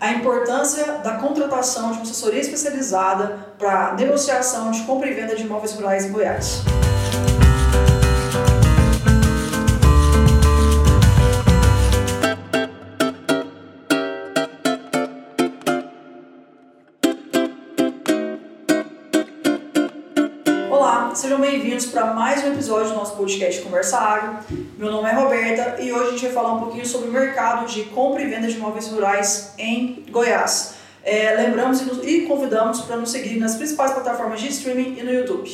a importância da contratação de uma assessoria especializada para negociação de compra e venda de imóveis rurais em Goiás. sejam bem-vindos para mais um episódio do nosso podcast Conversa Agro. Meu nome é Roberta e hoje a gente vai falar um pouquinho sobre o mercado de compra e venda de imóveis rurais em Goiás. É, lembramos e convidamos para nos seguir nas principais plataformas de streaming e no YouTube.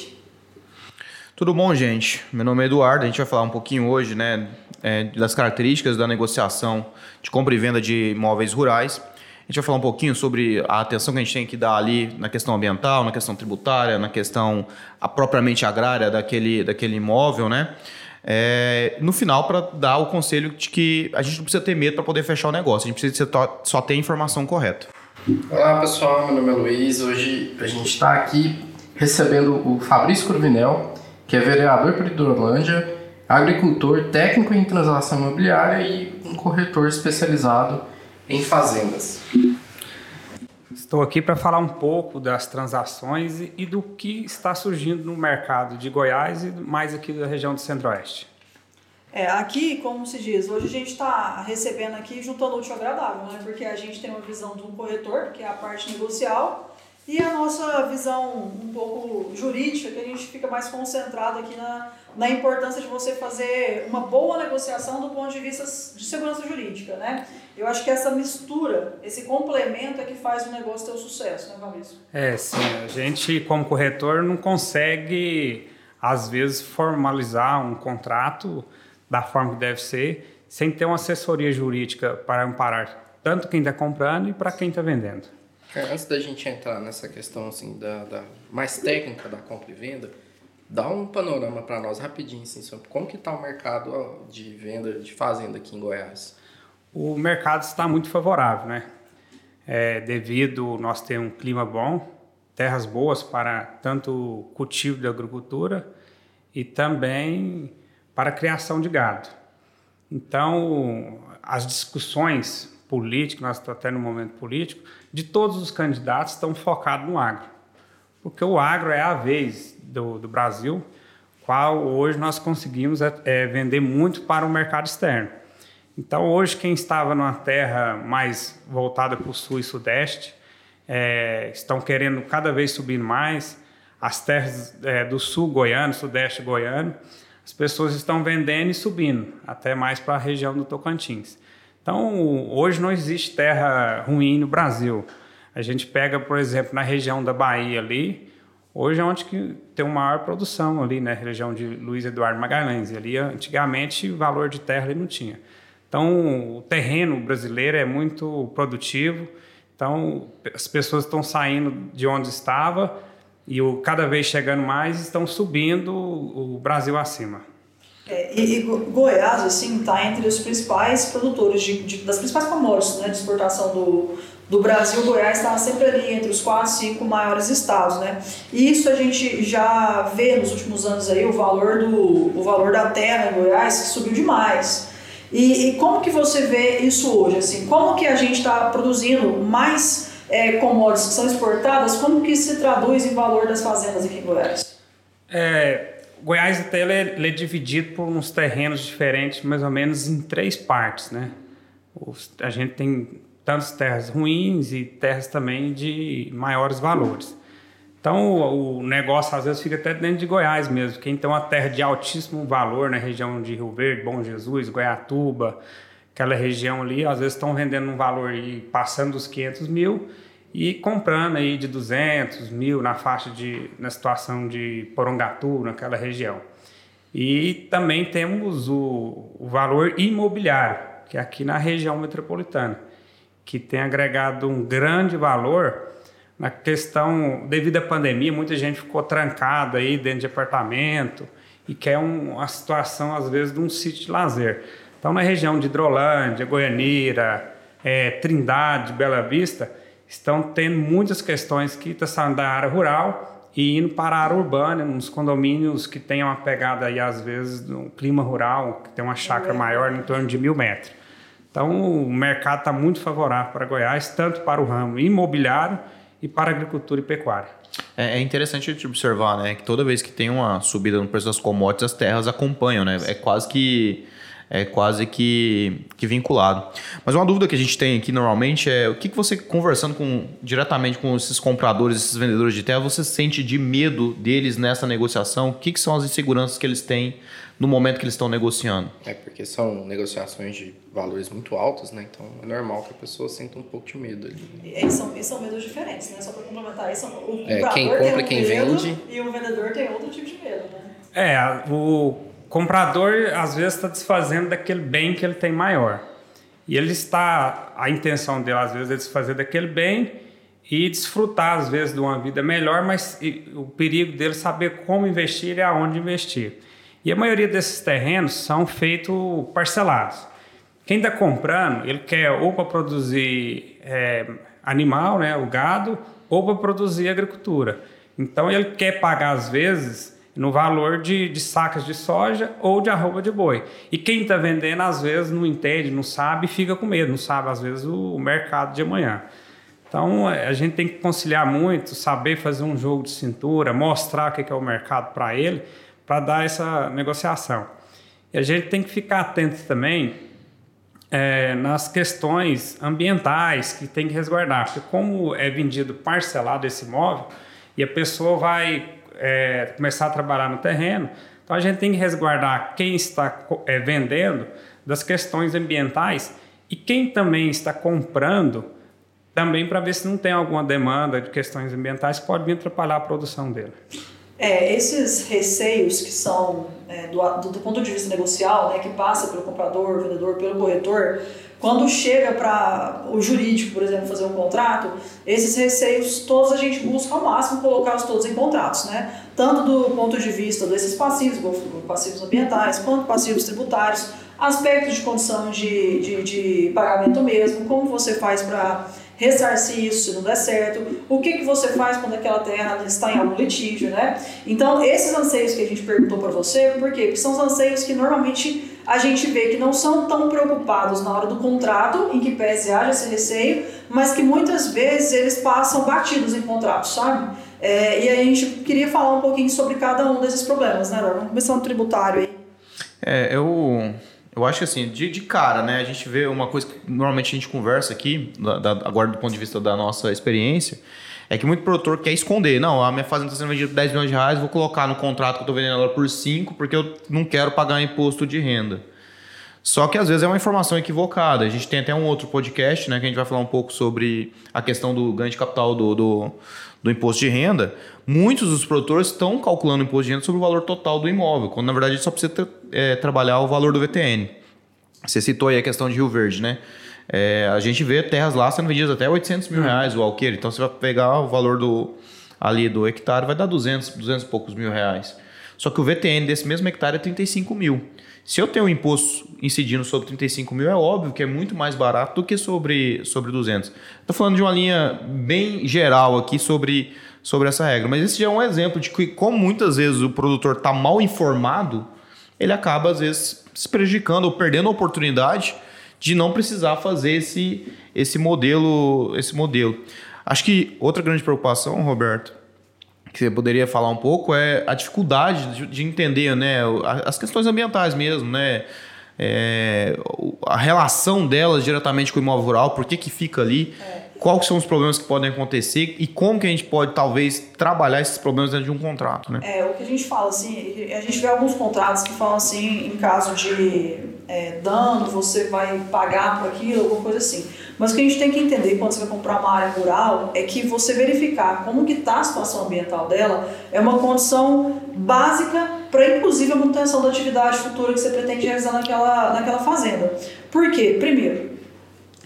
Tudo bom, gente? Meu nome é Eduardo. A gente vai falar um pouquinho hoje né, é, das características da negociação de compra e venda de imóveis rurais. A gente vai falar um pouquinho sobre a atenção que a gente tem que dar ali na questão ambiental, na questão tributária, na questão a, propriamente agrária daquele, daquele imóvel, né? É, no final, para dar o conselho de que a gente não precisa ter medo para poder fechar o negócio, a gente precisa só ter a informação correta. Olá pessoal, meu nome é Luiz. Hoje a gente está aqui recebendo o Fabrício Corvinel, que é vereador por Hidrolândia, agricultor, técnico em transação imobiliária e um corretor especializado em fazendas. Estou aqui para falar um pouco das transações e do que está surgindo no mercado de Goiás e mais aqui da região do Centro-Oeste. É, aqui, como se diz, hoje a gente está recebendo aqui juntando útil agradável, né? Porque a gente tem uma visão de um corretor, que é a parte negocial, e a nossa visão um pouco jurídica, que a gente fica mais concentrado aqui na, na importância de você fazer uma boa negociação do ponto de vista de segurança jurídica, né? Eu acho que essa mistura, esse complemento é que faz o negócio ter o sucesso, né, Fabrício? É, sim. A gente, como corretor, não consegue, às vezes, formalizar um contrato da forma que deve ser, sem ter uma assessoria jurídica para amparar tanto quem está comprando e para quem está vendendo. É, antes da gente entrar nessa questão assim da, da mais técnica da compra e venda, dá um panorama para nós rapidinho assim, sobre como que está o mercado de venda de fazenda aqui em Goiás. O mercado está muito favorável, né? É, devido nós ter um clima bom, terras boas para tanto cultivo de agricultura e também para a criação de gado. Então, as discussões políticas, nós estamos até no momento político, de todos os candidatos estão focados no agro. Porque o agro é a vez do, do Brasil, qual hoje nós conseguimos é, é, vender muito para o mercado externo. Então, hoje, quem estava numa terra mais voltada para o sul e sudeste, é, estão querendo cada vez subir mais. As terras é, do sul goiano, sudeste goiano, as pessoas estão vendendo e subindo, até mais para a região do Tocantins. Então, hoje não existe terra ruim no Brasil. A gente pega, por exemplo, na região da Bahia ali, hoje é onde que tem uma maior produção ali, né? Região de Luiz Eduardo Magalhães. Ali, antigamente, valor de terra ali não tinha. Então, o terreno brasileiro é muito produtivo. Então, as pessoas estão saindo de onde estava e o, cada vez chegando mais estão subindo o Brasil acima. É, e, e, Goiás, assim, está entre os principais produtores de, de, das principais commodities né, de exportação do, do Brasil. Goiás está sempre ali entre os quatro, cinco maiores estados, né? E isso a gente já vê nos últimos anos aí o valor do o valor da terra em Goiás que subiu demais. E, e como que você vê isso hoje? Assim, como que a gente está produzindo mais é, commodities que são exportadas? Como que se traduz em valor das fazendas aqui em Goiás? É, Goiás até ele é, ele é, dividido por uns terrenos diferentes, mais ou menos em três partes, né? A gente tem tantas terras ruins e terras também de maiores valores. Então o, o, negócio às vezes fica até dentro de Goiás mesmo. Quem tem uma terra de altíssimo valor na região de Rio Verde, Bom Jesus, Goiatuba, aquela região ali, às vezes estão vendendo um valor aí passando dos 500 mil e comprando aí de 200 mil na faixa de na situação de Porongatu naquela região e também temos o, o valor imobiliário que é aqui na região metropolitana que tem agregado um grande valor na questão devido à pandemia muita gente ficou trancada aí dentro de apartamento e quer um, uma situação às vezes de um sítio de lazer então na região de Hidrolândia Goianira é, Trindade Bela Vista estão tendo muitas questões que estão saindo da área rural e indo para a área urbana, nos condomínios que têm uma pegada aí, às vezes, no clima rural, que tem uma chácara maior, em torno de mil metros. Então, o mercado está muito favorável para Goiás, tanto para o ramo imobiliário e para agricultura e pecuária. É, é interessante observar, né, que toda vez que tem uma subida no preço das commodities, as terras acompanham, né? É quase que é quase que, que vinculado. Mas uma dúvida que a gente tem aqui normalmente é o que, que você, conversando com, diretamente com esses compradores, esses vendedores de terra, você sente de medo deles nessa negociação? O que, que são as inseguranças que eles têm no momento que eles estão negociando? É porque são negociações de valores muito altos, né? Então é normal que a pessoa sinta um pouco de medo ali. E são, e são medos diferentes, né? Só para complementar isso, o é, quem compra, um quem vende. E o vendedor tem outro tipo de medo, né? É, o comprador às vezes está desfazendo daquele bem que ele tem maior. E ele está, a intenção dele às vezes é desfazer daquele bem e desfrutar às vezes de uma vida melhor, mas o perigo dele é saber como investir e aonde investir. E a maioria desses terrenos são feitos parcelados. Quem está comprando, ele quer ou para produzir é, animal, né, o gado, ou para produzir agricultura. Então ele quer pagar às vezes no valor de, de sacas de soja ou de arroba de boi. E quem está vendendo, às vezes, não entende, não sabe, fica com medo, não sabe, às vezes, o, o mercado de amanhã. Então, é, a gente tem que conciliar muito, saber fazer um jogo de cintura, mostrar o que é o mercado para ele, para dar essa negociação. E a gente tem que ficar atento também é, nas questões ambientais que tem que resguardar, porque como é vendido parcelado esse imóvel, e a pessoa vai é, começar a trabalhar no terreno. Então a gente tem que resguardar quem está é, vendendo das questões ambientais e quem também está comprando também para ver se não tem alguma demanda de questões ambientais que pode vir atrapalhar a produção dele. É, esses receios que são é, do, do, ponto de vista negocial, né, que passa pelo comprador, vendedor, pelo corretor, quando chega para o jurídico, por exemplo, fazer um contrato, esses receios todos a gente busca ao máximo colocá-los todos em contratos, né? Tanto do ponto de vista desses passivos, passivos ambientais, quanto passivos tributários, aspectos de condição de, de, de pagamento mesmo, como você faz para ressarcir isso se não der certo, o que, que você faz quando aquela terra está em algum litígio, né? Então, esses anseios que a gente perguntou para você, por quê? Porque são os anseios que normalmente a gente vê que não são tão preocupados na hora do contrato, em que pese haja esse receio, mas que muitas vezes eles passam batidos em contratos, sabe? É, e a gente queria falar um pouquinho sobre cada um desses problemas, né, Vamos começar no tributário aí. É, eu eu acho que assim, de, de cara, né? A gente vê uma coisa que normalmente a gente conversa aqui, da, da, agora do ponto de vista da nossa experiência, é que muito produtor quer esconder. Não, a minha fazenda está sendo vendida por 10 milhões de reais, vou colocar no contrato que eu estou vendendo ela por 5, porque eu não quero pagar imposto de renda. Só que às vezes é uma informação equivocada. A gente tem até um outro podcast, né, que a gente vai falar um pouco sobre a questão do ganho de capital do, do, do imposto de renda. Muitos dos produtores estão calculando o imposto de renda sobre o valor total do imóvel, quando na verdade só precisa tra é, trabalhar o valor do VTN. Você citou aí a questão de Rio Verde, né? É, a gente vê terras lá sendo vendidas até 800 mil reais o alqueire. Então você vai pegar o valor do ali do hectare, vai dar 200, 200 e poucos mil reais. Só que o VTN desse mesmo hectare é 35 mil. Se eu tenho um imposto incidindo sobre 35 mil, é óbvio que é muito mais barato do que sobre, sobre 200. Estou falando de uma linha bem geral aqui sobre, sobre essa regra. Mas esse já é um exemplo de que, como muitas vezes o produtor está mal informado, ele acaba, às vezes, se prejudicando ou perdendo a oportunidade de não precisar fazer esse, esse modelo esse modelo. Acho que outra grande preocupação, Roberto, que você poderia falar um pouco é a dificuldade de, de entender né, as questões ambientais mesmo, né? É, a relação delas diretamente com o imóvel rural, por que, que fica ali, é. Quais são os problemas que podem acontecer e como que a gente pode talvez trabalhar esses problemas dentro de um contrato, né? É, o que a gente fala assim, a gente vê alguns contratos que falam assim, em caso de é, dano, você vai pagar por aquilo, alguma coisa assim. Mas o que a gente tem que entender quando você vai comprar uma área rural é que você verificar como que está a situação ambiental dela é uma condição básica para inclusive a manutenção da atividade futura que você pretende realizar naquela, naquela fazenda. Por quê? Primeiro,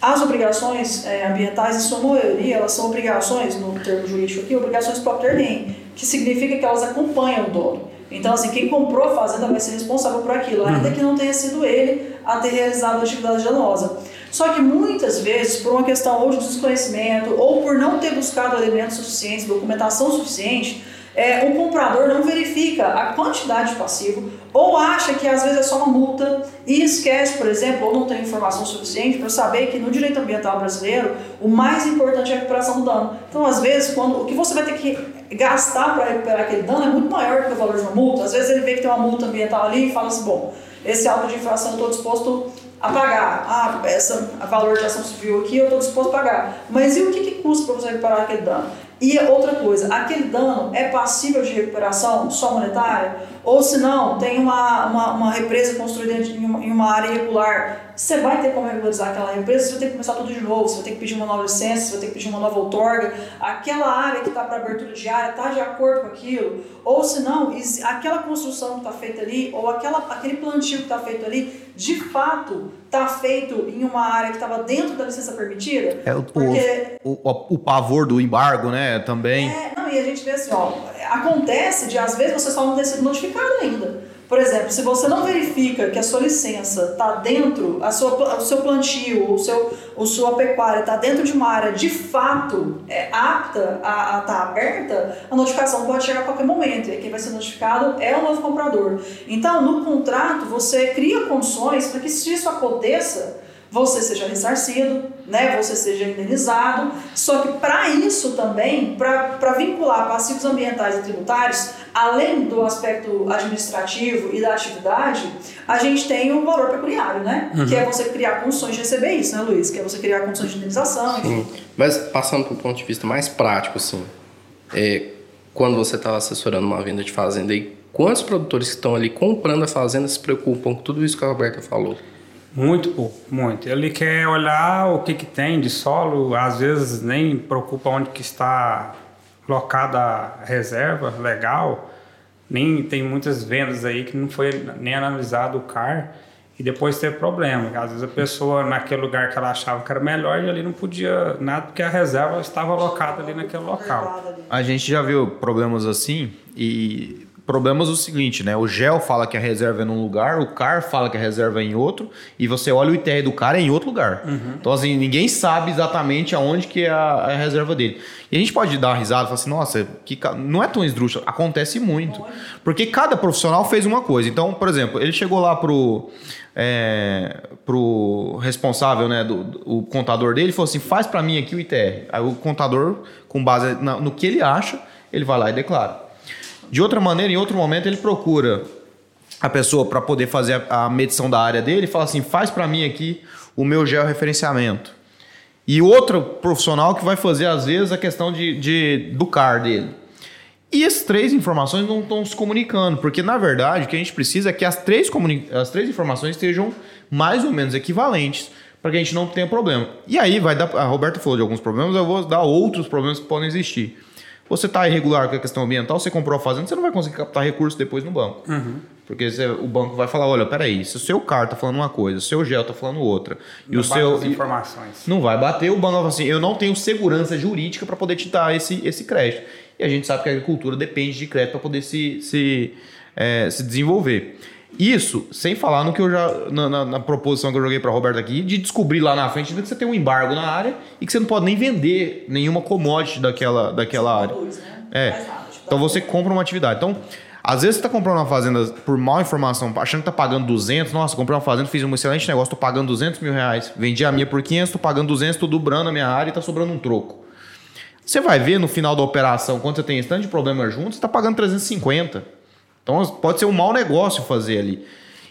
as obrigações é, ambientais, em sua maioria, elas são obrigações, no termo jurídico aqui, obrigações próprio terreno, que significa que elas acompanham o dono. Então, assim, quem comprou a fazenda vai ser responsável por aquilo, ainda uhum. que não tenha sido ele a ter realizado a atividade danosa. Só que muitas vezes, por uma questão ou de desconhecimento, ou por não ter buscado elementos suficientes, documentação suficiente, é, o comprador não verifica a quantidade de passivo ou acha que às vezes é só uma multa e esquece, por exemplo, ou não tem informação suficiente para saber que no direito ambiental brasileiro o mais importante é a recuperação do dano. Então, às vezes, quando o que você vai ter que gastar para recuperar aquele dano é muito maior que o valor de uma multa. Às vezes ele vê que tem uma multa ambiental ali e fala assim, bom, esse auto de infração eu estou disposto a pagar. Ah, essa, a valor de ação civil aqui eu estou disposto a pagar. Mas e o que, que custa para você reparar aquele dano? E outra coisa, aquele dano é passível de recuperação só monetária? Ou se não, tem uma, uma, uma represa construída em uma, em uma área irregular, você vai ter como regularizar aquela represa, você vai ter que começar tudo de novo, você vai ter que pedir uma nova licença, você vai ter que pedir uma nova outorga, aquela área que está para abertura de área está de acordo com aquilo, ou se não, aquela construção que está feita ali, ou aquela, aquele plantio que está feito ali, de fato está feito em uma área que estava dentro da licença permitida? É o, porque... o, o, o, pavor do embargo, né, também. É, não, e a gente vê assim, ó, acontece de às vezes você só não ter sido notificado ainda. Por exemplo, se você não verifica que a sua licença está dentro, a sua, o seu plantio, o seu, a sua pecuária está dentro de uma área de fato é, apta a estar tá aberta, a notificação pode chegar a qualquer momento. E quem vai ser notificado é o novo comprador. Então, no contrato, você cria condições para que, se isso aconteça, você seja ressarcido, né, você seja indenizado. Só que para isso também, para vincular passivos ambientais e tributários, além do aspecto administrativo e da atividade, a gente tem o um valor pecuniário, né? Uhum. Que é você criar condições de receber isso, né, Luiz? Que é você criar condições de indenização. Sim. Mas passando para um ponto de vista mais prático, assim, é, quando você está assessorando uma venda de fazenda, e quantos produtores que estão ali comprando a fazenda se preocupam com tudo isso que a Roberta falou? Muito pouco, muito. Ele quer olhar o que, que tem de solo, às vezes nem preocupa onde que está locada reserva legal. Nem tem muitas vendas aí que não foi nem analisado o CAR e depois teve problema. Às vezes a pessoa naquele lugar que ela achava que era melhor e ali não podia nada porque a reserva estava alocada ali naquele local. A gente já viu problemas assim e problemas o seguinte, né? O GEL fala que a reserva é num lugar, o CAR fala que a reserva é em outro, e você olha o ITR do cara é em outro lugar. Uhum. Então, assim, ninguém sabe exatamente aonde que é a, a, reserva dele. E a gente pode dar uma risada e falar assim, nossa, que, não é tão esdrúxulo, acontece muito. Porque cada profissional fez uma coisa. Então, por exemplo, ele chegou lá pro, é, pro responsável, né, do, do, o contador dele, e falou assim, faz para mim aqui o ITR. Aí o contador, com base no que ele acha, ele vai lá e declara. De outra maneira, em outro momento, ele procura a pessoa para poder fazer a, a, medição da área dele e fala assim: faz para mim aqui o meu georreferenciamento. E outro profissional que vai fazer, às vezes, a questão de, de do CAR dele. E as três informações não estão se comunicando, porque na verdade o que a gente precisa é que as três, as três informações estejam mais ou menos equivalentes para que a gente não tenha problema. E aí vai dar. A Roberta falou de alguns problemas, eu vou dar outros problemas que podem existir. Você está irregular com a questão ambiental, você comprou a fazenda, você não vai conseguir captar recursos depois no banco. Uhum. Porque você, o banco vai falar, olha, peraí, se o seu CAR está falando uma coisa, o seu GEL está falando outra, não e o seu... As informações. Não vai bater, o banco vai falar assim, eu não tenho segurança jurídica para poder te dar esse, esse crédito. E a gente sabe que a agricultura depende de crédito para poder se, se, é, se desenvolver. Isso, sem falar no que eu já. Na, na, na proposição que eu joguei para Roberto aqui, de descobrir lá na frente que você tem um embargo na área e que você não pode nem vender nenhuma commodity daquela, daquela área. Produz, né? É. Tipo, então você compra uma atividade. Então, às vezes você está comprando uma fazenda por mal informação, achando que está pagando 200. Nossa, comprei uma fazenda, fiz um excelente negócio, estou pagando 200 mil reais. Vendi a minha por 500, estou pagando 200, estou dobrando a minha área e está sobrando um troco. Você vai ver no final da operação, quando você tem esse tanto de problema junto, você está pagando 350. Então pode ser um mau negócio fazer ali.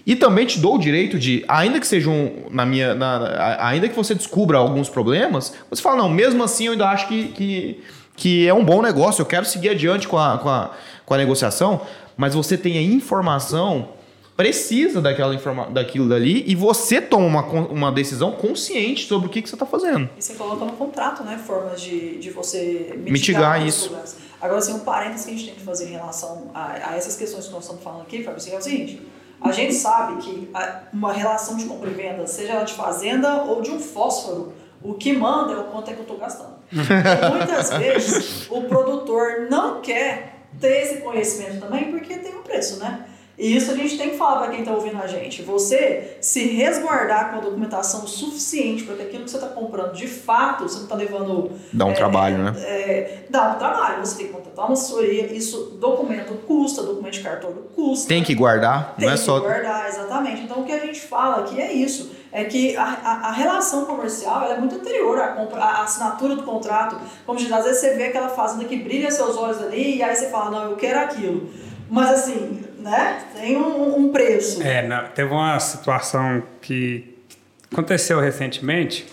E também te dou o direito de, ainda que seja um, na minha. Na, ainda que você descubra alguns problemas, você fala, não, mesmo assim eu ainda acho que, que, que é um bom negócio, eu quero seguir adiante com a, com a, com a negociação, mas você tem a informação precisa daquela informa daquilo dali e você toma uma, uma decisão consciente sobre o que, que você está fazendo. E você coloca no contrato, né? Formas de, de você mitigar, mitigar isso. Problemas. Agora, assim, um parênteses que a gente tem que fazer em relação a, a essas questões que nós estamos falando aqui, Fábio, é o seguinte. A gente sabe que uma relação de compra e venda, seja ela de fazenda ou de um fósforo, o que manda é o quanto é que eu estou gastando. muitas vezes o produtor não quer ter esse conhecimento também porque tem um preço, né? E isso a gente tem que falar para quem está ouvindo a gente. Você se resguardar com a documentação suficiente para que aquilo que você está comprando, de fato, você não está levando. Dá um é, trabalho, né? É, dá um trabalho. Você tem que contratar uma assessoria. Isso, documento custa, documento de cartório custa. Tem que guardar, tem não é que só. guardar, exatamente. Então o que a gente fala aqui é isso. É que a, a, a relação comercial é muito anterior à, compra, à assinatura do contrato. Como diz, às vezes você vê aquela fazenda que brilha seus olhos ali e aí você fala, não, eu quero aquilo. Mas assim, né? Tem um, um preço. É, não, teve uma situação que aconteceu recentemente.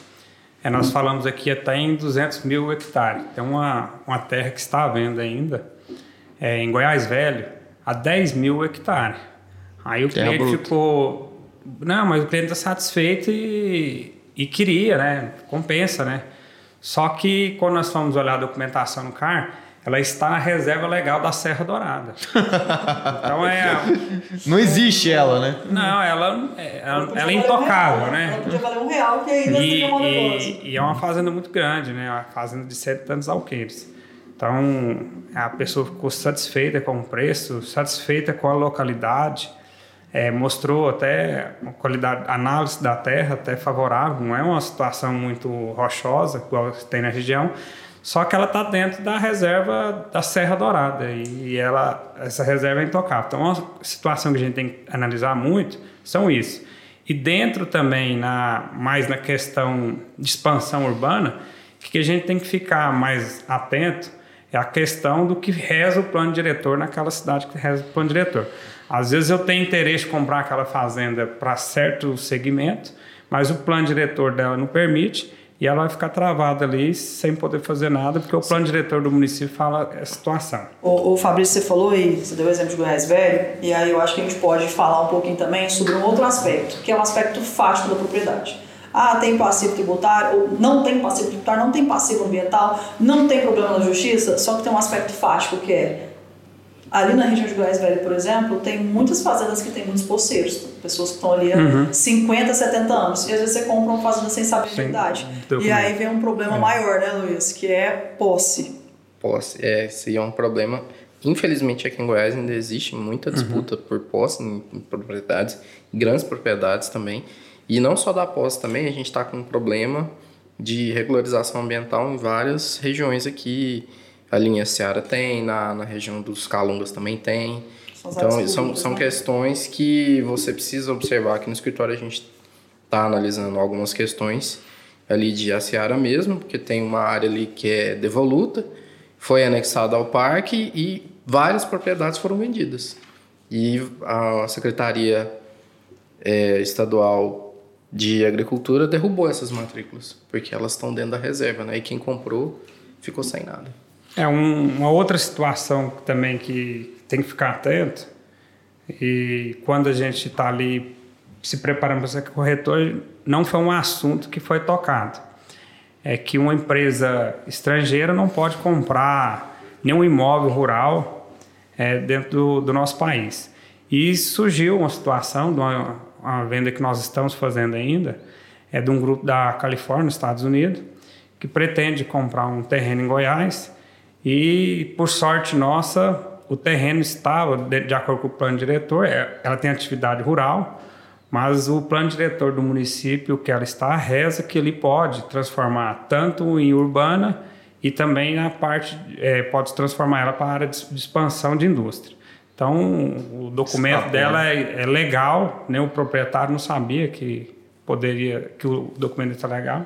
É, nós falamos aqui até em 200 mil hectares. Tem uma, uma terra que está à venda ainda, é, em Goiás Velho, a 10 mil hectares. Aí o Terra cliente bruta. ficou. Não, mas o cliente está satisfeito e, e queria, né? Compensa, né? Só que quando nós fomos olhar a documentação no CAR, ela está na reserva legal da Serra Dourada. então é. Não existe ela, né? Não, ela, é- ela, ela é valer um intocável, real, né? Ela podia valer um real que ainda E, seria um negócio. e, e é uma fazenda muito grande, né? Uma fazenda de sete tantos alqueires. Então, a pessoa ficou satisfeita com o preço, satisfeita com a localidade, é, mostrou até uma qualidade, análise da terra até favorável, não é uma situação muito rochosa, igual tem na região, só que ela está dentro da reserva da Serra Dourada e ela, essa reserva é intocável. Então, uma situação que a gente tem que analisar muito são isso. E dentro também, na, mais na questão de expansão urbana, que a gente tem que ficar mais atento é a questão do que reza o plano diretor naquela cidade que reza o plano diretor. Às vezes eu tenho interesse em comprar aquela fazenda para certo segmento, mas o plano diretor dela não permite e ela vai ficar travada ali sem poder fazer nada, porque o plano diretor do município fala a situação. O, o Fabrício, você falou aí, você deu o exemplo de Goiás Velho, e aí eu acho que a gente pode falar um pouquinho também sobre um outro aspecto, que é o aspecto fático da propriedade. Ah, tem passivo tributário, ou não tem passivo tributário, não tem passivo ambiental, não tem problema na justiça, só que tem um aspecto fático que é Ali na região de Goiás Velho, por exemplo, tem muitas fazendas que tem muitos poceiros, pessoas que estão ali há Uhum. 50, 70 anos. E às vezes você compra uma fazenda sem saber a Sem idade. documento. E aí vem um problema maior, né, Luiz? Que é posse. Posse, é, esse é um problema. Infelizmente, aqui em Goiás ainda existe muita disputa por posse em, em propriedades, grandes propriedades também. E não só da posse também, a gente está com um problema de regularização ambiental em várias regiões aqui. A linha Seara tem, na, na região dos Calungas também tem. São Então, são, são né? questões que você precisa observar. Aqui no escritório a gente está analisando algumas questões ali de Aciara mesmo, porque tem uma área ali que é devoluta, foi anexada ao parque e várias propriedades foram vendidas. E a Secretaria eh, Estadual de Agricultura derrubou essas matrículas, porque elas estão dentro da reserva, né? E quem comprou ficou sem nada. É um- uma outra situação também que tem que ficar atento. E quando a gente está ali se preparando para ser corretor, não foi um assunto que foi tocado. É que uma empresa estrangeira não pode comprar nenhum imóvel rural é, dentro do, do nosso país. E surgiu uma situação de uma, uma venda que nós estamos fazendo ainda, é de um grupo da Califórnia, Estados Unidos, que pretende comprar um terreno em Goiás e, por sorte nossa, o terreno estava, de, de acordo com o plano diretor, é- ela tem atividade rural, mas o plano diretor do município que ela está reza que ele pode transformar tanto em urbana e também na parte, é, pode transformar ela para a área de, de expansão de indústria. Então, o documento dela é, é legal, né? o proprietário não sabia que poderia, que o documento está legal,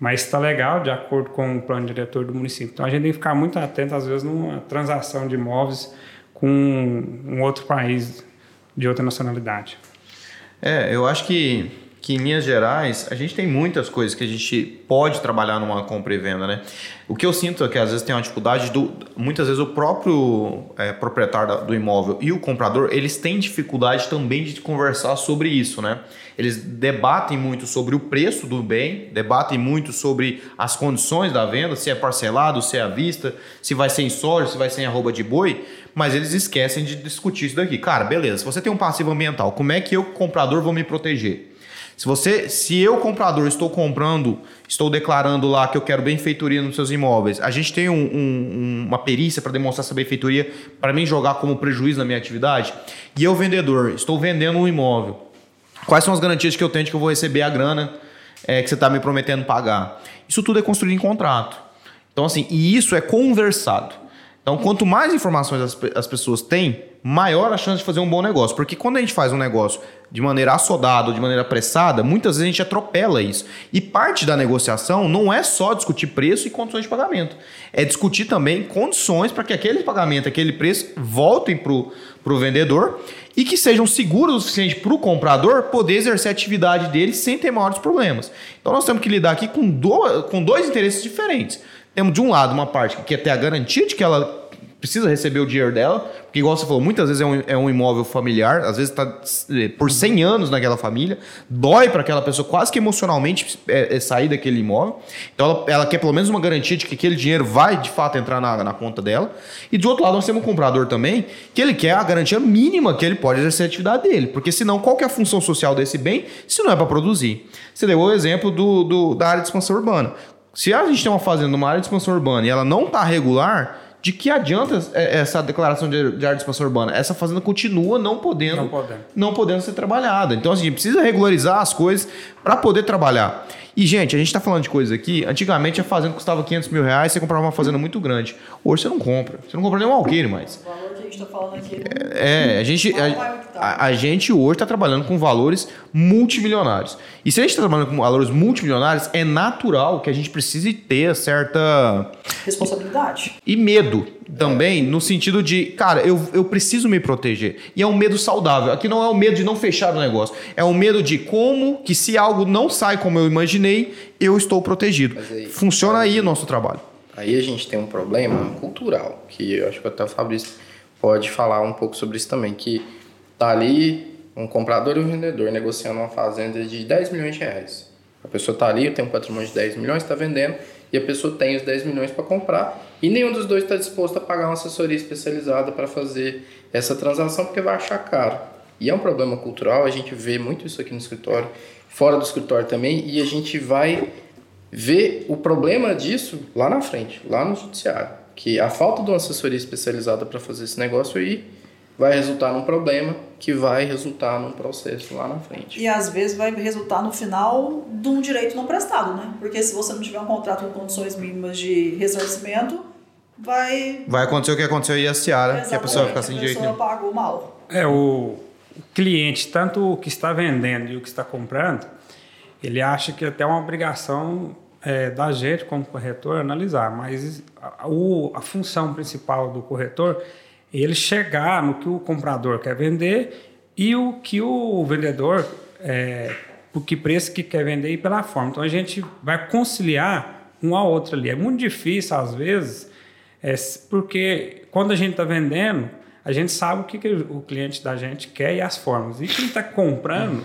mas está legal de acordo com o plano diretor do município. Então, a gente tem que ficar muito atento, às vezes, numa transação de imóveis com um outro país de outra nacionalidade. É, eu acho que, que em linhas gerais, a gente tem muitas coisas que a gente pode trabalhar numa compra e venda, né? O que eu sinto é que às vezes tem uma dificuldade do. Muitas vezes o próprio é, proprietário do imóvel e o comprador, eles têm dificuldade também de conversar sobre isso, né? Eles debatem muito sobre o preço do bem, debatem muito sobre as condições da venda, se é parcelado, se é à vista, se vai ser em soja, se vai ser em arroba de boi, mas eles esquecem de discutir isso daqui. Cara, beleza, se você tem um passivo ambiental, como é que eu, comprador, vou me proteger? Se você, se eu comprador estou comprando, estou declarando lá que eu quero benfeitoria nos seus imóveis, a gente tem um, um, uma perícia para demonstrar essa benfeitoria para mim jogar como prejuízo na minha atividade. E eu vendedor, estou vendendo um imóvel. Quais são as garantias que eu tenho de que eu vou receber a grana é, que você está me prometendo pagar? Isso tudo é construído em contrato. Então assim, e isso é conversado. Então, quanto mais informações as, as pessoas têm, maior a chance de fazer um bom negócio. Porque quando a gente faz um negócio de maneira assodada ou de maneira apressada, muitas vezes a gente atropela isso. E parte da negociação não é só discutir preço e condições de pagamento. É discutir também condições para que aquele pagamento, aquele preço voltem para o vendedor e que sejam seguros o suficiente para o comprador poder exercer a atividade dele sem ter maiores problemas. Então nós temos que lidar aqui com, do, com dois interesses diferentes. Temos de um lado uma parte que quer ter a garantia de que ela precisa receber o dinheiro dela, porque igual você falou, muitas vezes é um, é um imóvel familiar, às vezes está é, por 100 anos naquela família, dói para aquela pessoa quase que emocionalmente é, é sair daquele imóvel, então ela, ela, quer pelo menos uma garantia de que aquele dinheiro vai de fato entrar na, na conta dela, e do outro lado nós temos um comprador também, que ele quer a garantia mínima que ele pode exercer a atividade dele, porque senão qual que é a função social desse bem se não é para produzir? Você deu o exemplo do, do, da área de expansão urbana. Se a gente tem uma fazenda numa área de expansão urbana e ela não está regular, de que adianta essa declaração de, área de expansão urbana? Essa fazenda continua não podendo, não podendo, não podendo ser trabalhada. Então, assim, precisa regularizar as coisas para poder trabalhar. E, gente, a gente está falando de coisas aqui. Antigamente a fazenda custava 500 mil reais, você comprava uma fazenda muito grande. Hoje você não compra. Você não compra nem um alqueire mais. O valor que a gente está falando aqui. É, a gente, a, a, a gente hoje está trabalhando com valores multimilionários. E se a gente está trabalhando com valores multimilionários, é natural que a gente precise ter certa. Responsabilidade. E medo também, no sentido de, cara, eu, eu preciso me proteger. E é um medo saudável. Aqui não é o medo de não fechar o negócio. É o medo de como que se algo não sai como eu imaginei, eu estou protegido. Aí, Funciona aí, aí o nosso trabalho. Aí a gente tem um problema cultural, que eu acho que até o Fabrício pode falar um pouco sobre isso também, que tá ali um comprador e um vendedor negociando uma fazenda de 10 milhões de reais. A pessoa tá ali, tem um patrimônio de 10 milhões, está vendendo, e a pessoa tem os 10 milhões para comprar e nenhum dos dois está disposto a pagar uma assessoria especializada para fazer essa transação porque vai achar caro. E é um problema cultural, a gente vê muito isso aqui no escritório, fora do escritório também, e a gente vai ver o problema disso lá na frente, lá no judiciário, que a falta de uma assessoria especializada para fazer esse negócio aí vai resultar num problema que vai resultar num processo lá na frente. E às vezes vai resultar no final de um direito não prestado, né? Porque se você não tiver um contrato com condições mínimas de ressarcimento, vai. Vai acontecer o que aconteceu aí a Seara, que a pessoa vai ficar sem direito nenhum. pagou mal. É, o cliente, tanto o que está vendendo e o que está comprando, ele acha que até é uma obrigação é, da gente, como corretor, analisar, mas a, a, a função principal do corretor ele chegar no que o comprador quer vender e o que o vendedor, é, por que preço que quer vender e pela forma. Então a gente vai conciliar um ao outro ali. É muito difícil às vezes, é, porque quando a gente está vendendo, a gente sabe o que, que, o cliente da gente quer e as formas. E quem está comprando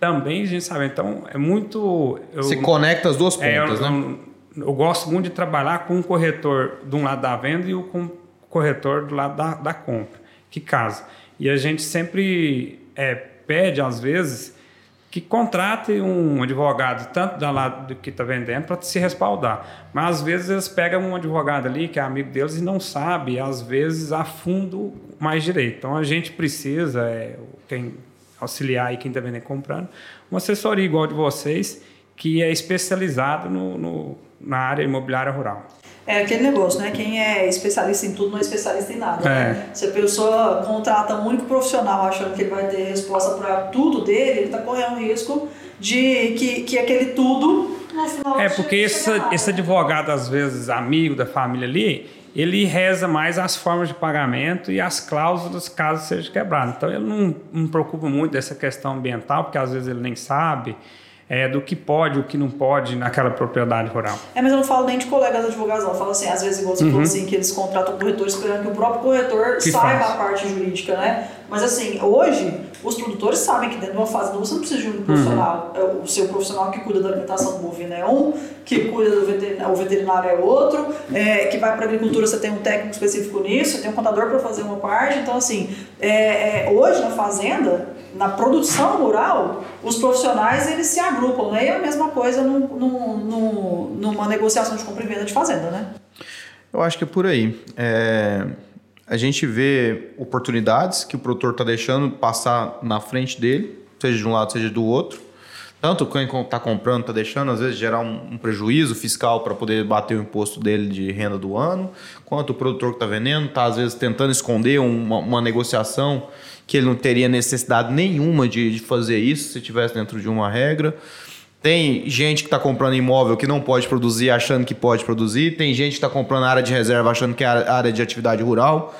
também a gente sabe. Então é muito. Eu, Você conecta as duas pontas, é, eu, né? Eu, eu, gosto muito de trabalhar com um corretor de um lado da venda e o com corretor do lado da, da compra, que casa. E a gente sempre é, pede, às vezes, que contrate um advogado, tanto da lado do que está vendendo, para se respaldar. Mas às vezes eles pegam um advogado ali que é amigo deles e não sabe, às vezes, a fundo mais direito. Então a gente precisa, é, quem auxiliar aí quem está vendendo e comprando, uma assessoria igual de vocês, que é especializado no, no, na área imobiliária rural. É aquele negócio, né? Quem é especialista em tudo não é especialista em nada. Né? É. Né? Se a pessoa contrata um único profissional achando que ele vai ter resposta para tudo dele, ele está correndo risco de que, que aquele tudo É porque esse, esse advogado, às vezes, amigo da família ali, ele reza mais as formas de pagamento e as cláusulas caso seja quebrado. Então ele não, não preocupa muito dessa questão ambiental, porque às vezes ele nem sabe é, do que pode, o que não pode naquela propriedade rural. É, mas eu não falo nem de colegas advogados, não. Eu falo assim, às vezes, igual você uhum. falou assim, que eles contratam corretor esperando que o próprio corretor que saiba faz. a parte jurídica, né? Mas assim, hoje, Os produtores sabem que dentro de uma fazenda você não precisa de um profissional. Uhum. O seu profissional que cuida da alimentação do bovino é um, que cuida do veterinário, o veterinário é outro, é, que vai para a agricultura você tem um técnico específico nisso, você tem um contador para fazer uma parte. Então, assim, é, é, hoje na fazenda, na produção rural, os profissionais eles se agrupam, né? E é a mesma coisa num, num, numa negociação de compra e venda de fazenda, né? Eu acho que é por aí. É, a gente vê oportunidades que o produtor está deixando passar na frente dele, seja de um lado, seja do outro. Tanto quem está comprando está deixando, às vezes, gerar um, prejuízo fiscal para poder bater o imposto dele de renda do ano, quanto o produtor que está vendendo está, às vezes, tentando esconder uma, uma negociação que ele não teria necessidade nenhuma de, de fazer isso se estivesse dentro de uma regra. Tem gente que está comprando imóvel que não pode produzir achando que pode produzir. Tem gente que está comprando área de reserva achando que é área de atividade rural.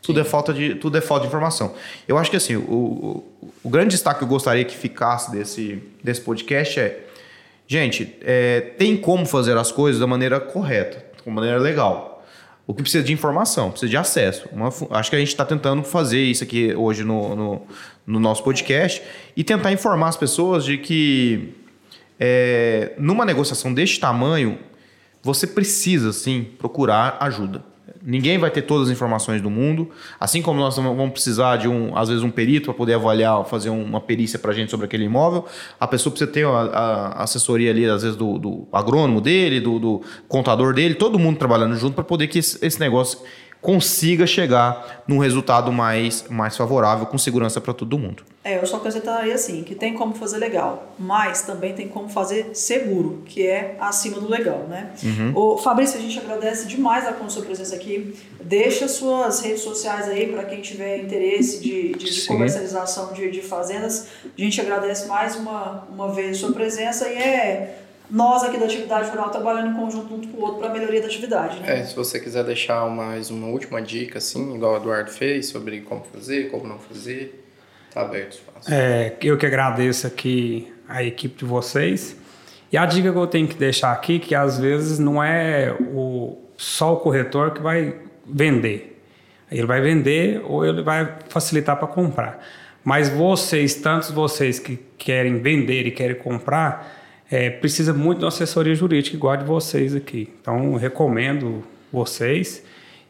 Tudo é, falta de, tudo é falta de informação. Eu acho que assim, o, o, o grande destaque que eu gostaria que ficasse desse, desse podcast é: gente, é, tem como fazer as coisas da maneira correta, de maneira legal. O que precisa de informação, precisa de acesso. Uma, acho que a gente está tentando fazer isso aqui hoje no, no, no, nosso podcast e tentar informar as pessoas de que é, numa negociação deste tamanho, você precisa sim procurar ajuda. Ninguém vai ter todas as informações do mundo, assim como nós vamos precisar de um, às vezes, um perito para poder avaliar, fazer uma perícia para a gente sobre aquele imóvel. A pessoa precisa ter a, a assessoria ali, às vezes, do, do agrônomo dele, do, do, contador dele, todo mundo trabalhando junto para poder que esse, esse negócio consiga chegar num resultado mais, mais favorável, com segurança para todo mundo. É, eu só acrescentaria assim, que tem como fazer legal, mas também tem como fazer seguro, que é acima do legal, né? Uhum. O Fabrício, a gente agradece demais a sua presença aqui. Deixa suas redes sociais aí para quem tiver interesse de, de, de comercialização de, de fazendas. A gente agradece mais uma, uma vez a sua presença e é nós aqui da atividade rural trabalhando em conjunto um com o outro para a melhoria da atividade. Né? É, se você quiser deixar mais uma última dica, assim, igual o Eduardo fez, sobre como fazer, como não fazer, tá aberto o espaço. É, eu que agradeço aqui a equipe de vocês. E a dica que eu tenho que deixar aqui, que às vezes não é o, só o corretor que vai vender. Ele vai vender ou ele vai facilitar para comprar. Mas vocês, tantos vocês que querem vender e querem comprar, é, precisa muito de uma assessoria jurídica igual a de vocês aqui. Então, recomendo vocês.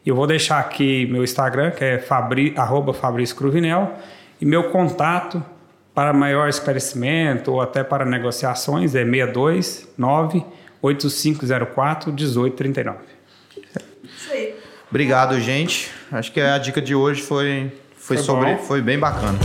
Eu vou deixar aqui meu Instagram, que é fabri, arroba Fabrício Cruvinel, e meu contato para maior esclarecimento ou até para negociações é 629 8504 1839. Isso aí. Obrigado, gente. Acho que a dica de hoje foi, foi, foi sobre, bom. foi bem bacana.